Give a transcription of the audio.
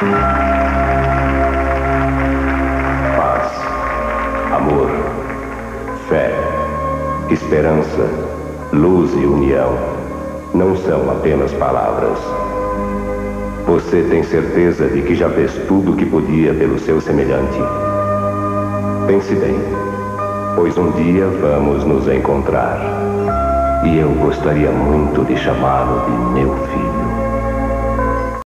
Paz, amor, fé, esperança, luz e união não são apenas palavras. Você tem certeza de que já fez tudo o que podia pelo seu semelhante? Pense bem, pois um dia vamos nos encontrar. E eu gostaria muito de chamá-lo de meu filho.